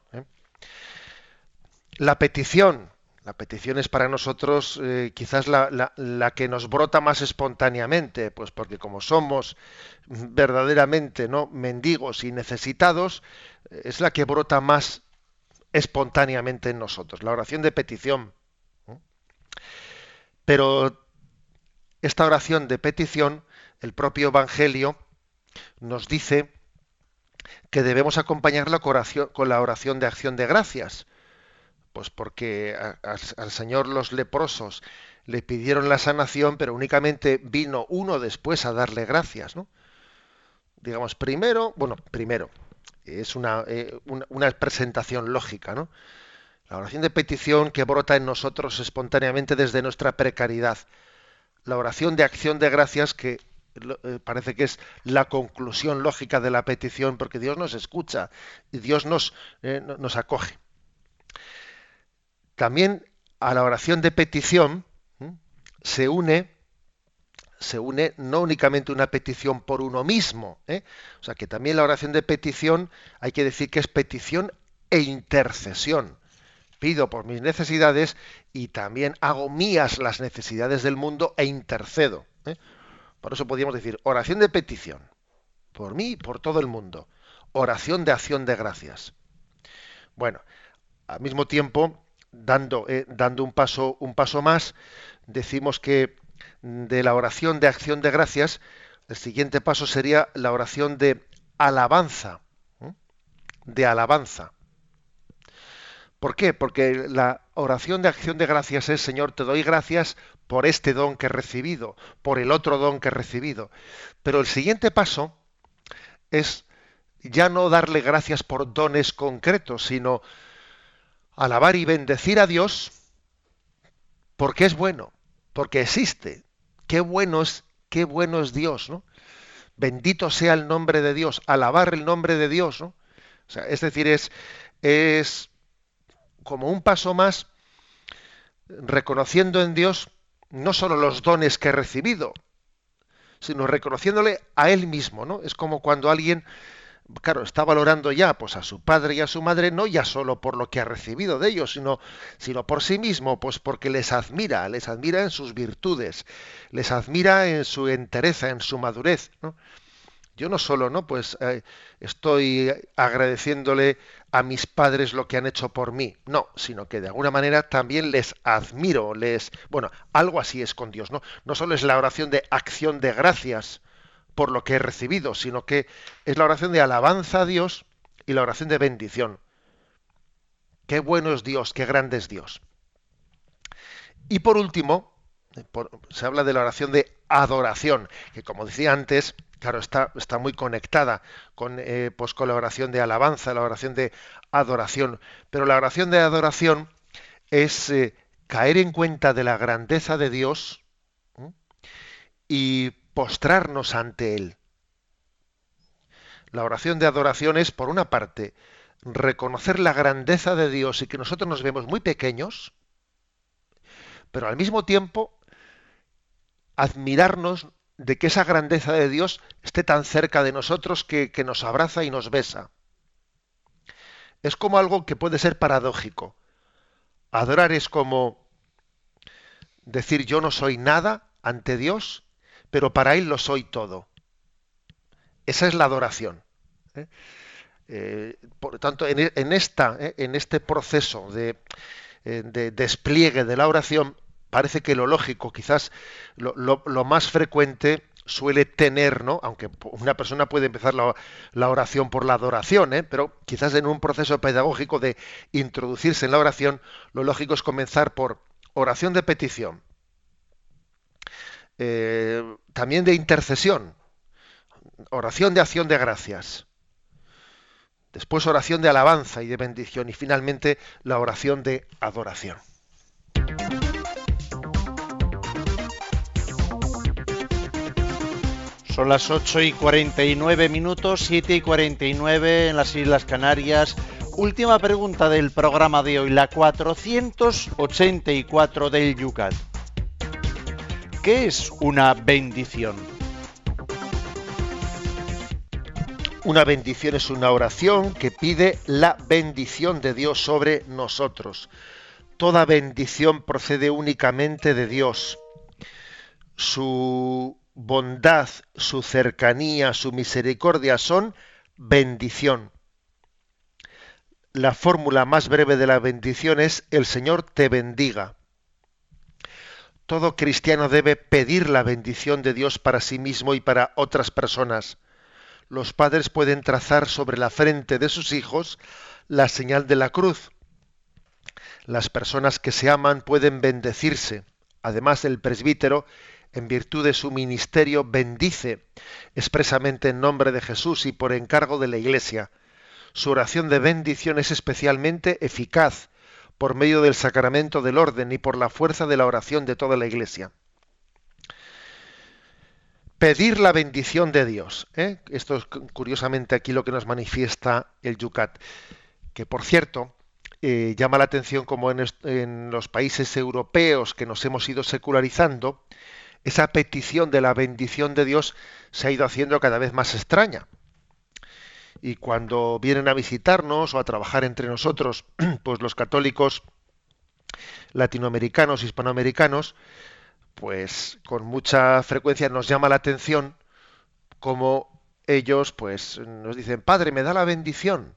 La petición. La petición es para nosotros eh, quizás la, la, que nos brota más espontáneamente, pues porque como somos verdaderamente no mendigos y necesitados, es la que brota más espontáneamente en nosotros. La oración de petición. Pero esta oración de petición el propio Evangelio nos dice que debemos acompañarla con la oración de acción de gracias. Pues porque al Señor los leprosos le pidieron la sanación, pero únicamente vino uno después a darle gracias, ¿no? Digamos, primero, bueno, primero, es una, eh, una, presentación lógica, ¿no? La oración de petición que brota en nosotros espontáneamente desde nuestra precariedad. La oración de acción de gracias que eh, parece que es la conclusión lógica de la petición, porque Dios nos escucha y Dios nos, eh, nos acoge. También a la oración de petición se une se une no únicamente una petición por uno mismo, ¿eh? o sea que también la oración de petición hay que decir que es petición e intercesión. Pido por mis necesidades y también hago mías las necesidades del mundo e intercedo. Por eso podríamos decir oración de petición, por mí y por todo el mundo. Oración de acción de gracias. Bueno, al mismo tiempo, dando, eh, dando un, paso, un paso más, decimos que de la oración de acción de gracias, el siguiente paso sería la oración de alabanza. De alabanza. ¿Por qué? Porque la oración de acción de gracias es, Señor, te doy gracias por este don que he recibido, por el otro don que he recibido. Pero el siguiente paso es ya no darle gracias por dones concretos, sino alabar y bendecir a Dios porque es bueno, porque existe. Qué bueno es, qué bueno es Dios, ¿no? Bendito sea el nombre de Dios, alabar el nombre de Dios, ¿no? O sea, es decir, es, es como un paso más reconociendo en Dios no solo los dones que he recibido, sino reconociéndole a él mismo, ¿no? Es como cuando alguien, claro, está valorando ya pues a su padre y a su madre no ya solo por lo que ha recibido de ellos, sino sino por sí mismo, pues porque les admira, les admira en sus virtudes, les admira en su entereza, en su madurez, ¿no? Yo no solo, ¿no? Pues eh, estoy agradeciéndole a mis padres lo que han hecho por mí, no, sino que de alguna manera también les admiro, les, bueno, algo así es con Dios, ¿no? No solo es la oración de acción de gracias por lo que he recibido, sino que es la oración de alabanza a Dios y la oración de bendición. Qué bueno es Dios, qué grande es Dios. Y por último, se habla de la oración de adoración, que como decía antes, claro, está, está muy conectada con, eh, pues con la oración de alabanza, la oración de adoración. Pero la oración de adoración es eh, caer en cuenta de la grandeza de Dios y postrarnos ante Él. La oración de adoración es, por una parte, reconocer la grandeza de Dios y que nosotros nos vemos muy pequeños, pero al mismo tiempo admirarnos de que esa grandeza de Dios esté tan cerca de nosotros que, nos abraza y nos besa. Es como algo que puede ser paradójico. Adorar es como decir yo no soy nada ante Dios, pero para Él lo soy todo. Esa es la adoración. ¿eh? Eh, por tanto, en, esta, ¿eh? en este proceso de, de despliegue de la oración, parece que lo lógico, quizás lo, más frecuente suele tener, ¿no? Aunque una persona puede empezar la, oración por la adoración, ¿eh? pero quizás en un proceso pedagógico de introducirse en la oración, lo lógico es comenzar por oración de petición, eh, también de intercesión, oración de acción de gracias, después oración de alabanza y de bendición y finalmente la oración de adoración. Son las 8 y 49 minutos, 7 y 49 en las Islas Canarias. Última pregunta del programa de hoy, la 484 del Yucat. ¿Qué es una bendición? Una bendición es una oración que pide la bendición de Dios sobre nosotros. Toda bendición procede únicamente de Dios. Su bondad, su cercanía, su misericordia son bendición. La fórmula más breve de la bendición es el Señor te bendiga. Todo cristiano debe pedir la bendición de Dios para sí mismo y para otras personas los padres pueden trazar sobre la frente de sus hijos la señal de la cruz. Las personas que se aman pueden bendecirse. Además, el presbítero, en virtud de su ministerio, bendice expresamente en nombre de Jesús y por encargo de la Iglesia. Su oración de bendición es especialmente eficaz por medio del sacramento del orden y por la fuerza de la oración de toda la Iglesia pedir la bendición de Dios. ¿eh? Esto es curiosamente aquí lo que nos manifiesta el Yucat, que por cierto eh, llama la atención como en, en, los países europeos que nos hemos ido secularizando, esa petición de la bendición de Dios se ha ido haciendo cada vez más extraña. Y cuando vienen a visitarnos o a trabajar entre nosotros, pues los católicos latinoamericanos, hispanoamericanos, pues con mucha frecuencia nos llama la atención como ellos pues nos dicen, Padre, me da la bendición.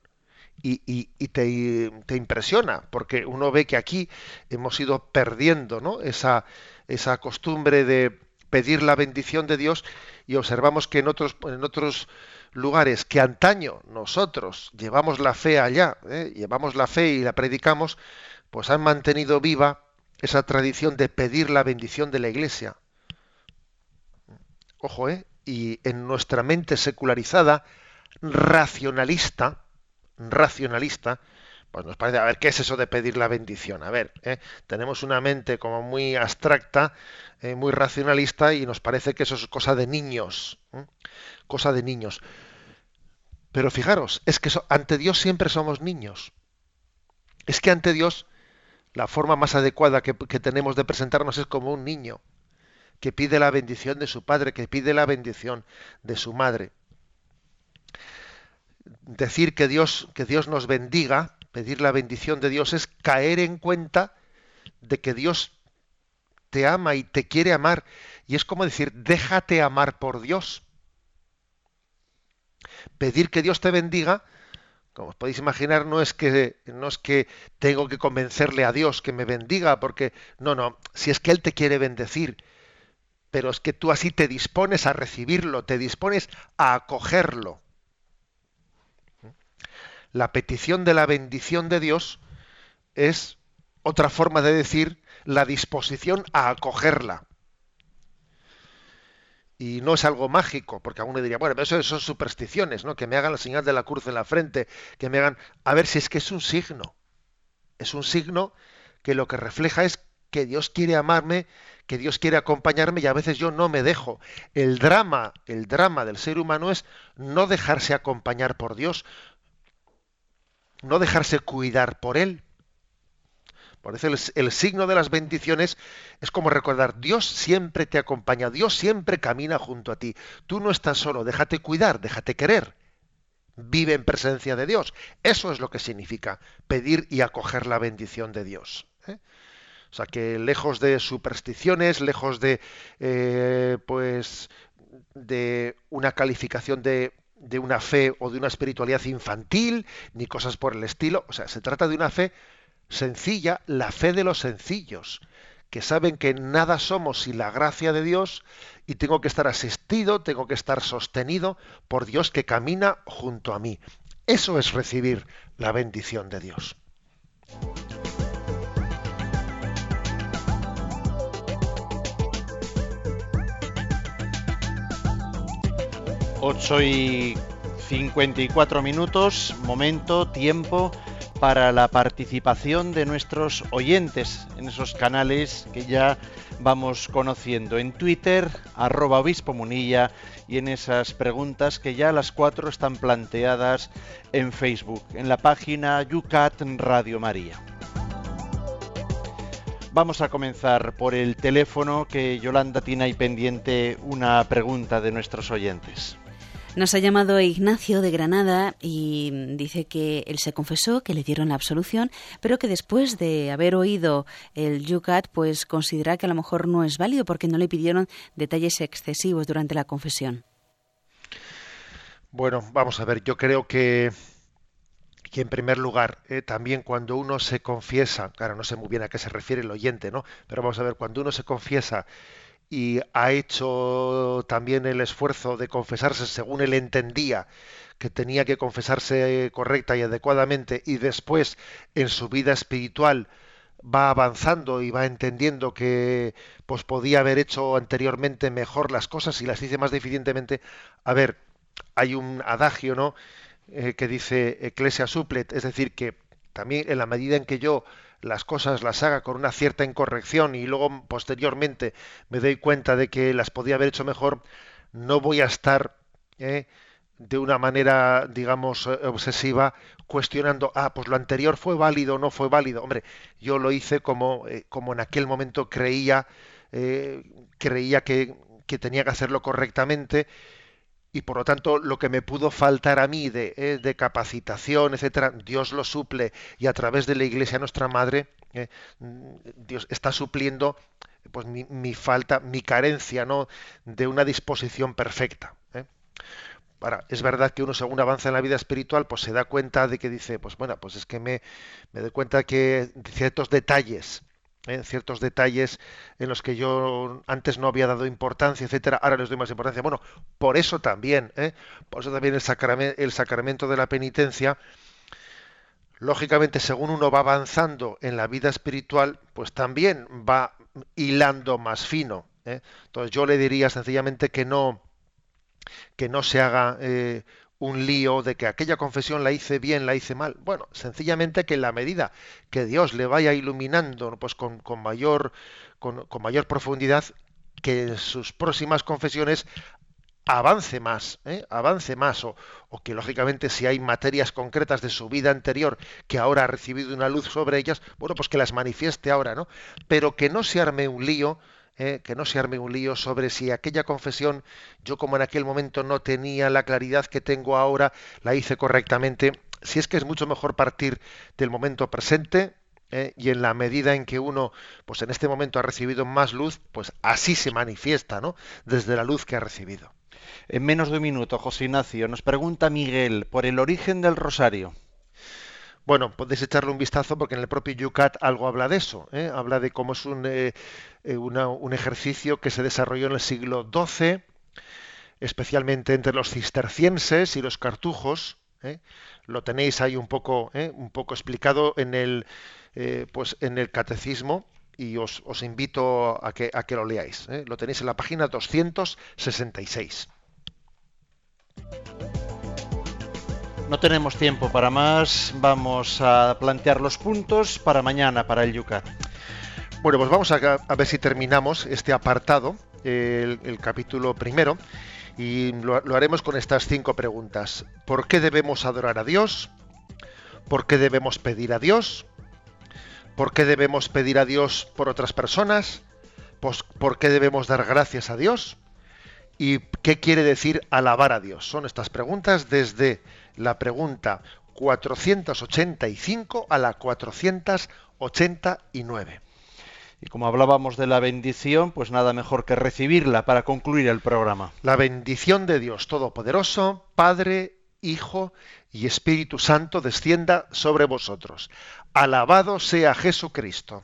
Y, y, te, te, impresiona, porque uno ve que aquí hemos ido perdiendo ¿no? esa, esa costumbre de pedir la bendición de Dios y observamos que en otros, en otros lugares que antaño nosotros llevamos la fe allá, ¿eh? llevamos la fe y la predicamos, pues han mantenido viva esa tradición de pedir la bendición de la Iglesia. Ojo, ¿eh? Y en nuestra mente secularizada, racionalista, racionalista, pues nos parece, a ver, ¿qué es eso de pedir la bendición? A ver, ¿eh? tenemos una mente como muy abstracta, eh, muy racionalista y nos parece que eso es cosa de niños, ¿eh? cosa de niños. Pero fijaros, es que ante Dios siempre somos niños. Es que ante Dios la forma más adecuada que, tenemos de presentarnos es como un niño que pide la bendición de su padre, que pide la bendición de su madre. Decir que Dios, que Dios nos bendiga, pedir la bendición de Dios es caer en cuenta de que Dios te ama y te quiere amar. Y es como decir, déjate amar por Dios. Pedir que Dios te bendiga como os podéis imaginar, no es que no es que tengo que convencerle a Dios que me bendiga, porque no, no, si es que Él te quiere bendecir, pero es que tú así te dispones a recibirlo, te dispones a acogerlo. La petición de la bendición de Dios es otra forma de decir la disposición a acogerla y no es algo mágico, porque alguno diría, bueno, pero eso son supersticiones, ¿no? Que me hagan la señal de la cruz en la frente, que me hagan... A ver si es que es un signo. Es un signo que lo que refleja es que Dios quiere amarme, que Dios quiere acompañarme y a veces yo no me dejo. El drama, el drama del ser humano es no dejarse acompañar por Dios, no dejarse cuidar por Él. Por eso el, signo de las bendiciones es como recordar, Dios siempre te acompaña, Dios siempre camina junto a ti. Tú no estás solo, déjate cuidar, déjate querer. Vive en presencia de Dios. Eso es lo que significa pedir y acoger la bendición de Dios. ¿eh? O sea que lejos de supersticiones, lejos de eh, pues de una calificación de, de una fe o de una espiritualidad infantil, ni cosas por el estilo. O sea, se trata de una fe sencilla, la fe de los sencillos, que saben que nada somos sin la gracia de Dios y tengo que estar asistido, tengo que estar sostenido por Dios que camina junto a mí. Eso es recibir la bendición de Dios. Ocho y 54 minutos, momento, tiempo para la participación de nuestros oyentes en esos canales que ya vamos conociendo. En Twitter, arroba obispo munilla, y en esas preguntas que ya las cuatro están planteadas en Facebook, en la página Yucat Radio María. Vamos a comenzar por el teléfono que Yolanda tiene ahí pendiente una pregunta de nuestros oyentes. Nos ha llamado Ignacio de Granada y dice que él se confesó, que le dieron la absolución, pero que después de haber oído el Yucat, pues considera que a lo mejor no es válido porque no le pidieron detalles excesivos durante la confesión. Bueno, vamos a ver, yo creo que, que en primer lugar, eh, también cuando uno se confiesa, claro, no sé muy bien a qué se refiere el oyente, ¿no? Pero vamos a ver, cuando uno se confiesa y ha hecho también el esfuerzo de confesarse según él entendía que tenía que confesarse correcta y adecuadamente y después en su vida espiritual va avanzando y va entendiendo que pues podía haber hecho anteriormente mejor las cosas y las hice más deficientemente. A ver, hay un adagio, ¿no? Eh, que dice Ecclesia suplet, es decir, que también en la medida en que yo las cosas las haga con una cierta incorrección y luego posteriormente me doy cuenta de que las podía haber hecho mejor, no voy a estar eh, de una manera, digamos, eh, obsesiva cuestionando, ah, pues lo anterior fue válido o no fue válido. Hombre, yo lo hice como, eh, como en aquel momento creía, creía que, que tenía que hacerlo correctamente y por lo tanto lo que me pudo faltar a mí de, eh, de capacitación, etcétera, Dios lo suple y a través de la Iglesia nuestra Madre, eh, mm, Dios está supliendo pues mi, mi, falta, mi carencia, ¿no? de una disposición perfecta. ¿eh? Ahora, es verdad que uno según avanza en la vida espiritual, pues se da cuenta de que dice, pues bueno, pues es que me, me doy cuenta que ciertos detalles, en ciertos detalles en los que yo antes no había dado importancia, etcétera, ahora les doy más importancia. Bueno, por eso también, ¿eh? por eso también el sacramento, el sacramento de la penitencia, lógicamente, según uno va avanzando en la vida espiritual, pues también va hilando más fino. ¿eh? Entonces yo le diría sencillamente que no que no se haga eh, un lío de que aquella confesión la hice bien, la hice mal. Bueno, sencillamente que en la medida que Dios le vaya iluminando pues con, con mayor, con, mayor profundidad, que en sus próximas confesiones avance más, ¿eh? avance más, o, o, que lógicamente si hay materias concretas de su vida anterior que ahora ha recibido una luz sobre ellas, bueno, pues que las manifieste ahora, ¿no? Pero que no se arme un lío eh, que no se arme un lío sobre si aquella confesión, yo como en aquel momento no tenía la claridad que tengo ahora, la hice correctamente. Si es que es mucho mejor partir del momento presente, ¿eh? y en la medida en que uno, pues en este momento ha recibido más luz, pues así se manifiesta, ¿no? Desde la luz que ha recibido. En menos de un minuto, José Ignacio, nos pregunta Miguel por el origen del rosario. Bueno, podéis echarle un vistazo porque en el propio Yucat algo habla de eso. ¿eh? Habla de cómo es un, eh, una, un, ejercicio que se desarrolló en el siglo XII, especialmente entre los cistercienses y los cartujos. ¿eh? Lo tenéis ahí un poco, un poco explicado en el, pues en el catecismo y os, os invito a que, a que lo leáis. Lo tenéis en la página 266. No tenemos tiempo para más. Vamos a plantear los puntos para mañana, para el Yucat. Bueno, pues vamos a, ver si terminamos este apartado, el, el capítulo primero, y lo, lo, haremos con estas cinco preguntas. ¿Por qué debemos adorar a Dios? ¿Por qué debemos pedir a Dios? ¿Por qué debemos pedir a Dios por otras personas? Pues, ¿Por qué debemos dar gracias a Dios? ¿Y qué quiere decir alabar a Dios? Son estas preguntas desde la pregunta 485 a la 489. Y como hablábamos de la bendición, pues nada mejor que recibirla para concluir el programa. La bendición de Dios Todopoderoso, Padre, Hijo y Espíritu Santo descienda sobre vosotros. Alabado sea Jesucristo.